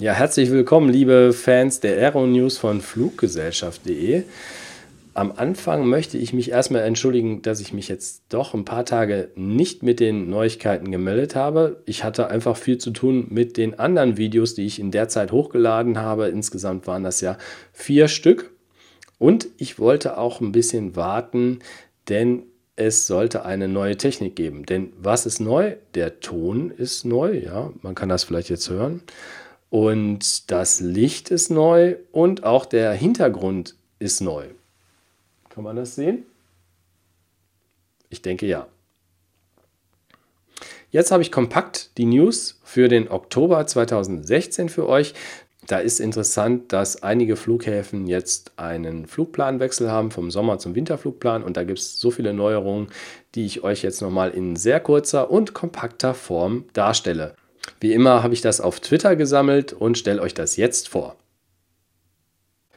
Ja, herzlich willkommen, liebe Fans der Aero News von Fluggesellschaft.de. Am Anfang möchte ich mich erstmal entschuldigen, dass ich mich jetzt doch ein paar Tage nicht mit den Neuigkeiten gemeldet habe. Ich hatte einfach viel zu tun mit den anderen Videos, die ich in der Zeit hochgeladen habe. Insgesamt waren das ja vier Stück. Und ich wollte auch ein bisschen warten, denn es sollte eine neue Technik geben. Denn was ist neu? Der Ton ist neu, ja, man kann das vielleicht jetzt hören. Und das Licht ist neu und auch der Hintergrund ist neu. Kann man das sehen? Ich denke ja. Jetzt habe ich kompakt die News für den Oktober 2016 für euch. Da ist interessant, dass einige Flughäfen jetzt einen Flugplanwechsel haben vom Sommer zum Winterflugplan und da gibt es so viele Neuerungen, die ich euch jetzt nochmal in sehr kurzer und kompakter Form darstelle. Wie immer habe ich das auf Twitter gesammelt und stelle euch das jetzt vor.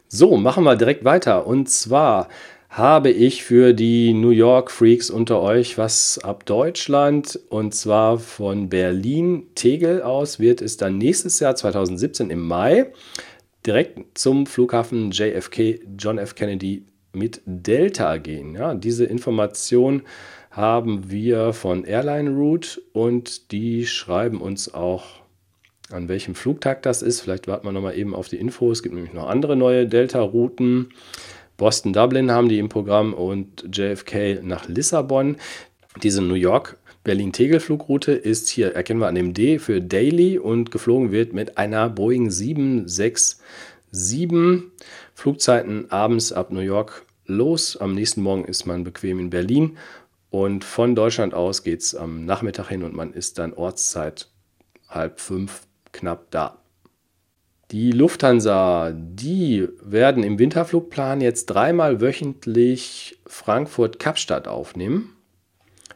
So, machen wir direkt weiter. Und zwar habe ich für die New York Freaks unter euch was ab Deutschland. Und zwar von Berlin Tegel aus wird es dann nächstes Jahr 2017 im Mai direkt zum Flughafen JFK John F. Kennedy mit Delta gehen. Ja, diese Information haben wir von Airline Route und die schreiben uns auch, an welchem Flugtag das ist. Vielleicht warten wir nochmal eben auf die Info. Es gibt nämlich noch andere neue Delta-Routen. Boston, Dublin haben die im Programm und JFK nach Lissabon. Diese New York Berlin-Tegel-Flugroute ist hier, erkennen wir an dem D, für Daily und geflogen wird mit einer Boeing 767. Flugzeiten abends ab New York los. Am nächsten Morgen ist man bequem in Berlin und von Deutschland aus geht es am Nachmittag hin und man ist dann Ortszeit halb fünf knapp da. Die Lufthansa, die werden im Winterflugplan jetzt dreimal wöchentlich Frankfurt-Kapstadt aufnehmen.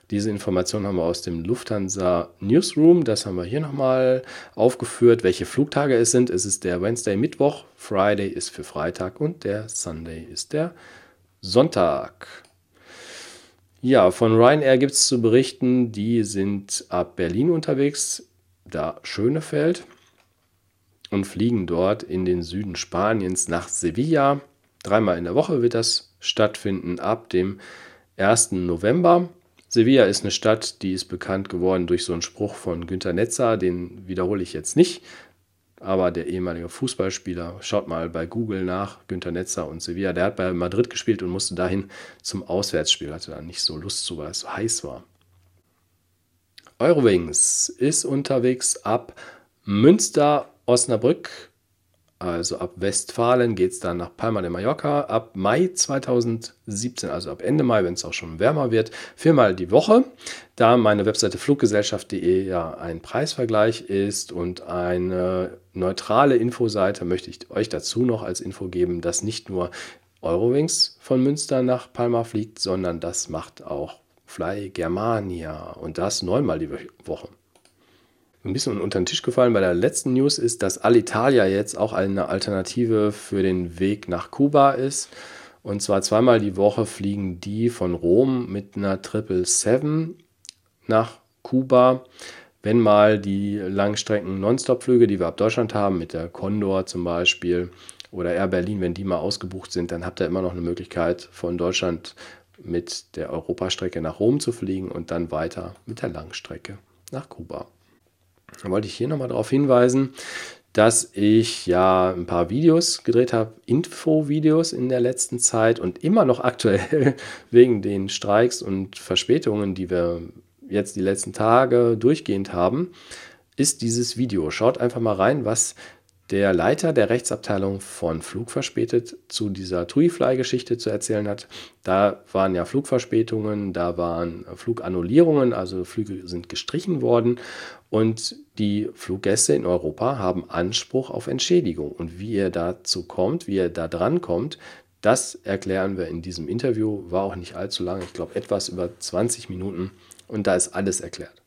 Diese Information haben wir aus dem Lufthansa Newsroom. Das haben wir hier nochmal aufgeführt, welche Flugtage es sind. Es ist der Wednesday Mittwoch, Friday ist für Freitag und der Sunday ist der Sonntag. Ja, von Ryanair gibt es zu berichten, die sind ab Berlin unterwegs, da Schönefeld, und fliegen dort in den Süden Spaniens nach Sevilla. Dreimal in der Woche wird das stattfinden ab dem 1. November. Sevilla ist eine Stadt, die ist bekannt geworden durch so einen Spruch von Günter Netzer, den wiederhole ich jetzt nicht aber der ehemalige Fußballspieler, schaut mal bei Google nach, Günter Netzer und Sevilla, der hat bei Madrid gespielt und musste dahin zum Auswärtsspiel, hatte da nicht so Lust zu, weil es so heiß war. Eurowings ist unterwegs ab Münster, Osnabrück, also ab Westfalen geht es dann nach Palma de Mallorca. Ab Mai 2017, also ab Ende Mai, wenn es auch schon wärmer wird, viermal die Woche. Da meine Webseite fluggesellschaft.de ja ein Preisvergleich ist und eine neutrale Infoseite, möchte ich euch dazu noch als Info geben, dass nicht nur Eurowings von Münster nach Palma fliegt, sondern das macht auch Fly Germania und das neunmal die Woche ein bisschen unter den Tisch gefallen bei der letzten News ist, dass Alitalia jetzt auch eine Alternative für den Weg nach Kuba ist. Und zwar zweimal die Woche fliegen die von Rom mit einer 777 nach Kuba. Wenn mal die Langstrecken Nonstop-Flüge, die wir ab Deutschland haben, mit der Condor zum Beispiel oder Air Berlin, wenn die mal ausgebucht sind, dann habt ihr immer noch eine Möglichkeit von Deutschland mit der Europastrecke nach Rom zu fliegen und dann weiter mit der Langstrecke nach Kuba. Da wollte ich hier nochmal darauf hinweisen, dass ich ja ein paar Videos gedreht habe, Infovideos in der letzten Zeit und immer noch aktuell wegen den Streiks und Verspätungen, die wir jetzt die letzten Tage durchgehend haben, ist dieses Video. Schaut einfach mal rein, was der Leiter der Rechtsabteilung von Flugverspätet zu dieser TuiFly-Geschichte zu erzählen hat. Da waren ja Flugverspätungen, da waren Flugannullierungen, also Flüge sind gestrichen worden und die Fluggäste in Europa haben Anspruch auf Entschädigung. Und wie ihr dazu kommt, wie ihr da dran kommt, das erklären wir in diesem Interview. War auch nicht allzu lang, ich glaube etwas über 20 Minuten und da ist alles erklärt.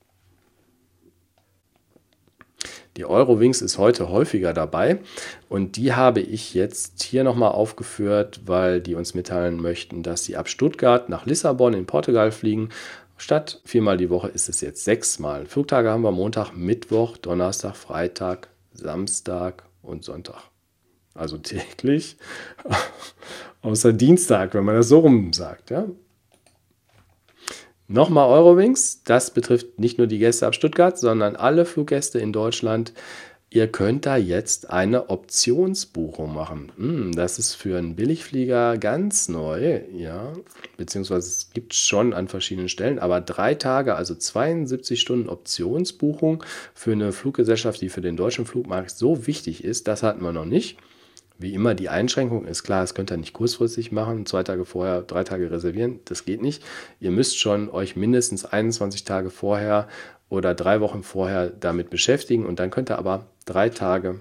Die Eurowings ist heute häufiger dabei und die habe ich jetzt hier nochmal aufgeführt, weil die uns mitteilen möchten, dass sie ab Stuttgart nach Lissabon in Portugal fliegen. Statt viermal die Woche ist es jetzt sechsmal. Flugtage haben wir Montag, Mittwoch, Donnerstag, Freitag, Samstag und Sonntag. Also täglich, außer Dienstag, wenn man das so rum sagt. Ja? Nochmal Eurowings, das betrifft nicht nur die Gäste ab Stuttgart, sondern alle Fluggäste in Deutschland. Ihr könnt da jetzt eine Optionsbuchung machen. Hm, das ist für einen Billigflieger ganz neu, ja, beziehungsweise es gibt schon an verschiedenen Stellen, aber drei Tage, also 72 Stunden Optionsbuchung für eine Fluggesellschaft, die für den deutschen Flugmarkt so wichtig ist, das hatten wir noch nicht. Wie immer, die Einschränkung ist klar, das könnt ihr nicht kurzfristig machen, zwei Tage vorher, drei Tage reservieren, das geht nicht. Ihr müsst schon euch mindestens 21 Tage vorher oder drei Wochen vorher damit beschäftigen und dann könnt ihr aber drei Tage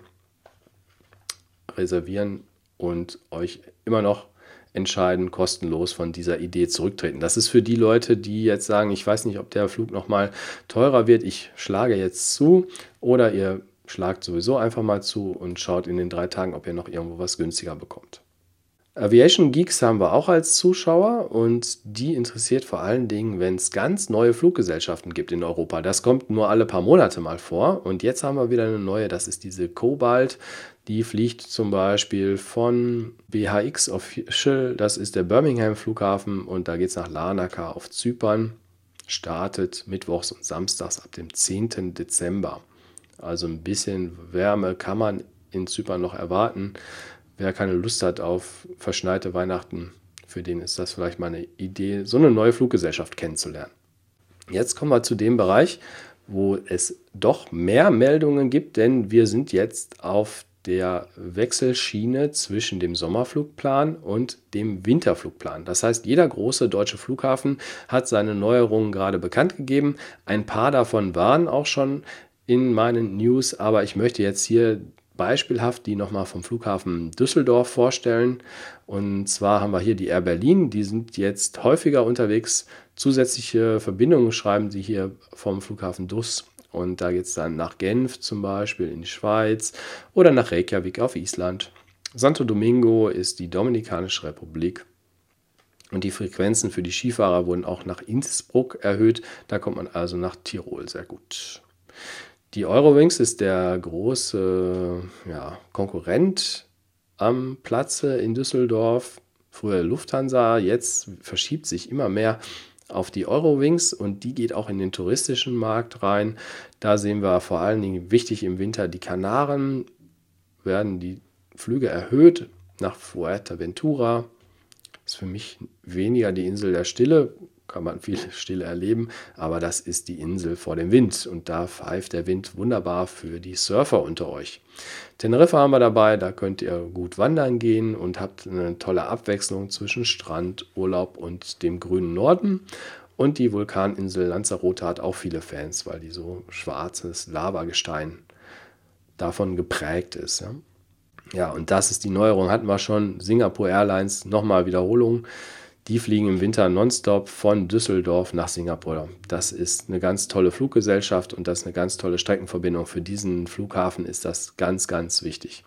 reservieren und euch immer noch entscheiden, kostenlos von dieser Idee zurücktreten. Das ist für die Leute, die jetzt sagen, ich weiß nicht, ob der Flug nochmal teurer wird, ich schlage jetzt zu oder ihr schlagt sowieso einfach mal zu und schaut in den drei Tagen, ob ihr noch irgendwo was günstiger bekommt. Aviation Geeks haben wir auch als Zuschauer und die interessiert vor allen Dingen, wenn es ganz neue Fluggesellschaften gibt in Europa. Das kommt nur alle paar Monate mal vor und jetzt haben wir wieder eine neue, das ist diese Cobalt. Die fliegt zum Beispiel von BHX Official, das ist der Birmingham Flughafen und da geht es nach Larnaca auf Zypern. Startet mittwochs und samstags ab dem 10. Dezember. Also ein bisschen Wärme kann man in Zypern noch erwarten. Wer keine Lust hat auf verschneite Weihnachten, für den ist das vielleicht mal eine Idee, so eine neue Fluggesellschaft kennenzulernen. Jetzt kommen wir zu dem Bereich, wo es doch mehr Meldungen gibt, denn wir sind jetzt auf der Wechselschiene zwischen dem Sommerflugplan und dem Winterflugplan. Das heißt, jeder große deutsche Flughafen hat seine Neuerungen gerade bekannt gegeben. Ein paar davon waren auch schon in meinen News, aber ich möchte jetzt hier beispielhaft die nochmal vom Flughafen Düsseldorf vorstellen. Und zwar haben wir hier die Air Berlin, die sind jetzt häufiger unterwegs. Zusätzliche Verbindungen schreiben sie hier vom Flughafen Duss. Und da geht es dann nach Genf zum Beispiel in die Schweiz oder nach Reykjavik auf Island. Santo Domingo ist die Dominikanische Republik. Und die Frequenzen für die Skifahrer wurden auch nach Innsbruck erhöht. Da kommt man also nach Tirol sehr gut. Die Eurowings ist der große ja, Konkurrent am Platze in Düsseldorf. Früher Lufthansa, jetzt verschiebt sich immer mehr auf die Eurowings und die geht auch in den touristischen Markt rein. Da sehen wir vor allen Dingen wichtig im Winter die Kanaren, werden die Flüge erhöht nach Fuerteventura. Ist für mich weniger die Insel der Stille, kann man viel still erleben, aber das ist die Insel vor dem Wind und da pfeift der Wind wunderbar für die Surfer unter euch. Teneriffa haben wir dabei, da könnt ihr gut wandern gehen und habt eine tolle Abwechslung zwischen Strand, Urlaub und dem grünen Norden. Und die Vulkaninsel Lanzarote hat auch viele Fans, weil die so schwarzes Lavagestein davon geprägt ist. Ja. ja, und das ist die Neuerung, hatten wir schon. Singapore Airlines, nochmal Wiederholung. Die fliegen im Winter nonstop von Düsseldorf nach Singapur. Das ist eine ganz tolle Fluggesellschaft und das ist eine ganz tolle Streckenverbindung. Für diesen Flughafen ist das ganz, ganz wichtig.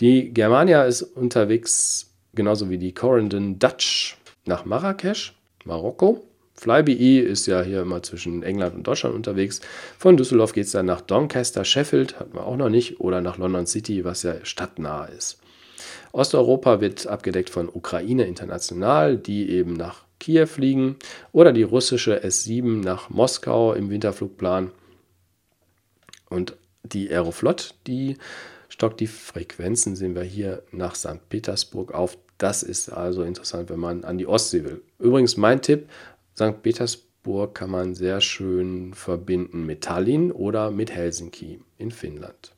Die Germania ist unterwegs, genauso wie die Corendon Dutch, nach Marrakesch, Marokko. Flybe ist ja hier immer zwischen England und Deutschland unterwegs. Von Düsseldorf geht es dann nach Doncaster, Sheffield, hatten wir auch noch nicht, oder nach London City, was ja stadtnah ist. Osteuropa wird abgedeckt von Ukraine International, die eben nach Kiew fliegen, oder die russische S7 nach Moskau im Winterflugplan. Und die Aeroflot, die stockt die Frequenzen, sehen wir hier nach St. Petersburg auf. Das ist also interessant, wenn man an die Ostsee will. Übrigens mein Tipp, St. Petersburg kann man sehr schön verbinden mit Tallinn oder mit Helsinki in Finnland.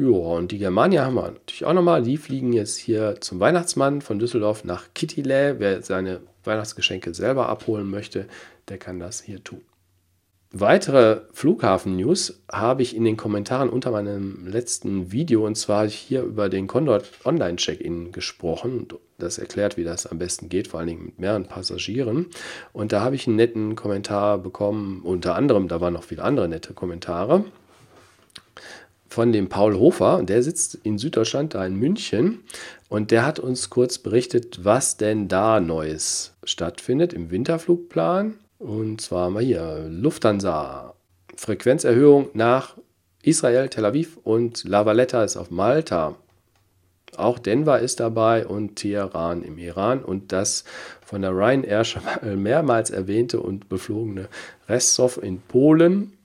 Ja, und die Germania haben wir natürlich auch nochmal. Die fliegen jetzt hier zum Weihnachtsmann von Düsseldorf nach Kittilä. Wer seine Weihnachtsgeschenke selber abholen möchte, der kann das hier tun. Weitere Flughafen-News habe ich in den Kommentaren unter meinem letzten Video und zwar hier über den Condor Online-Check-In gesprochen. Das erklärt, wie das am besten geht, vor allen Dingen mit mehreren Passagieren. Und da habe ich einen netten Kommentar bekommen, unter anderem, da waren noch viele andere nette Kommentare von dem Paul Hofer. Der sitzt in Süddeutschland, da in München. Und der hat uns kurz berichtet, was denn da Neues stattfindet im Winterflugplan. Und zwar wir hier Lufthansa. Frequenzerhöhung nach Israel, Tel Aviv und La Valletta ist auf Malta. Auch Denver ist dabei und Teheran im Iran und das von der Ryanair schon mehrmals erwähnte und beflogene Restov in Polen,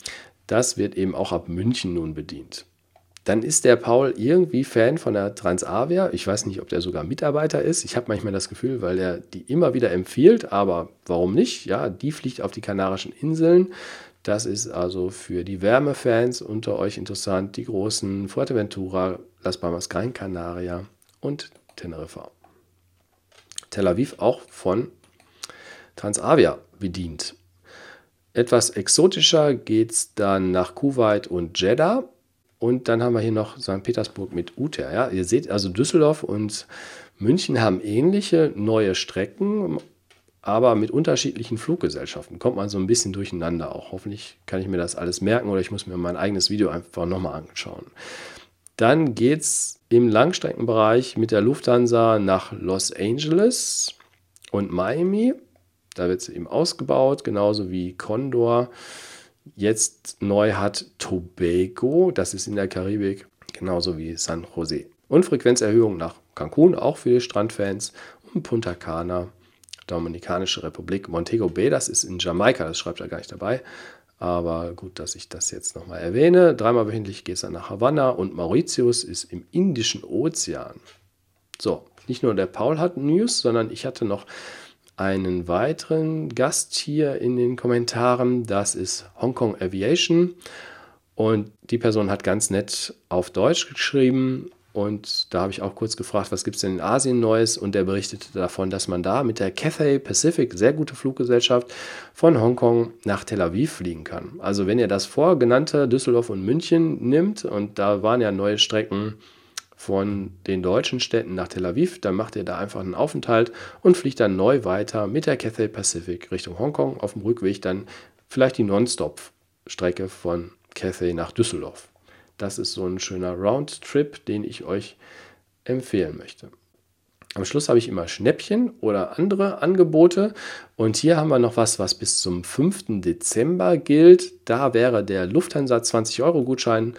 das wird eben auch ab München nun bedient. Dann ist der Paul irgendwie Fan von der Transavia. Ich weiß nicht, ob der sogar Mitarbeiter ist. Ich habe manchmal das Gefühl, weil er die immer wieder empfiehlt, aber warum nicht? Ja, die fliegt auf die Kanarischen Inseln. Das ist also für die Wärmefans unter euch interessant. Die großen Fuerteventura, Las Palmas, Gran Canaria und Teneriffa. Tel Aviv auch von Transavia bedient. Etwas exotischer geht es dann nach Kuwait und Jeddah. Und dann haben wir hier noch St. Petersburg mit UTR. Ja, ihr seht also Düsseldorf und München haben ähnliche neue Strecken aber mit unterschiedlichen Fluggesellschaften. Kommt man so ein bisschen durcheinander auch. Hoffentlich kann ich mir das alles merken oder ich muss mir mein eigenes Video einfach nochmal anschauen. Dann geht es im Langstreckenbereich mit der Lufthansa nach Los Angeles und Miami. Da wird es eben ausgebaut, genauso wie Condor jetzt neu hat Tobago, das ist in der Karibik, genauso wie San Jose. Und Frequenzerhöhung nach Cancun, auch für die Strandfans, und Punta Cana Dominikanische Republik. Montego Bay, das ist in Jamaika, das schreibt er gar nicht dabei. Aber gut, dass ich das jetzt nochmal erwähne. Dreimal wöchentlich geht es dann nach Havanna und Mauritius ist im Indischen Ozean. So, nicht nur der Paul hat News, sondern ich hatte noch einen weiteren Gast hier in den Kommentaren. Das ist Hongkong Aviation. Und die Person hat ganz nett auf Deutsch geschrieben und da habe ich auch kurz gefragt, was gibt es denn in Asien Neues? Und der berichtete davon, dass man da mit der Cathay Pacific, sehr gute Fluggesellschaft, von Hongkong nach Tel Aviv fliegen kann. Also wenn ihr das vorgenannte Düsseldorf und München nimmt, und da waren ja neue Strecken von den deutschen Städten nach Tel Aviv, dann macht ihr da einfach einen Aufenthalt und fliegt dann neu weiter mit der Cathay Pacific Richtung Hongkong. Auf dem Rückweg dann vielleicht die Non-Stop-Strecke von Cathay nach Düsseldorf. Das ist so ein schöner Roundtrip, den ich euch empfehlen möchte. Am Schluss habe ich immer Schnäppchen oder andere Angebote. Und hier haben wir noch was, was bis zum 5. Dezember gilt. Da wäre der Lufthansa 20-Euro-Gutschein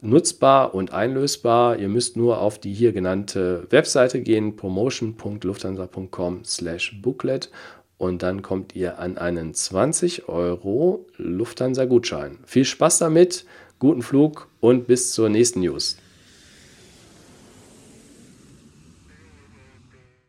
nutzbar und einlösbar. Ihr müsst nur auf die hier genannte Webseite gehen, promotion.lufthansa.com/booklet und dann kommt ihr an einen 20 Euro Lufthansa-Gutschein. Viel Spaß damit! guten Flug und bis zur nächsten News.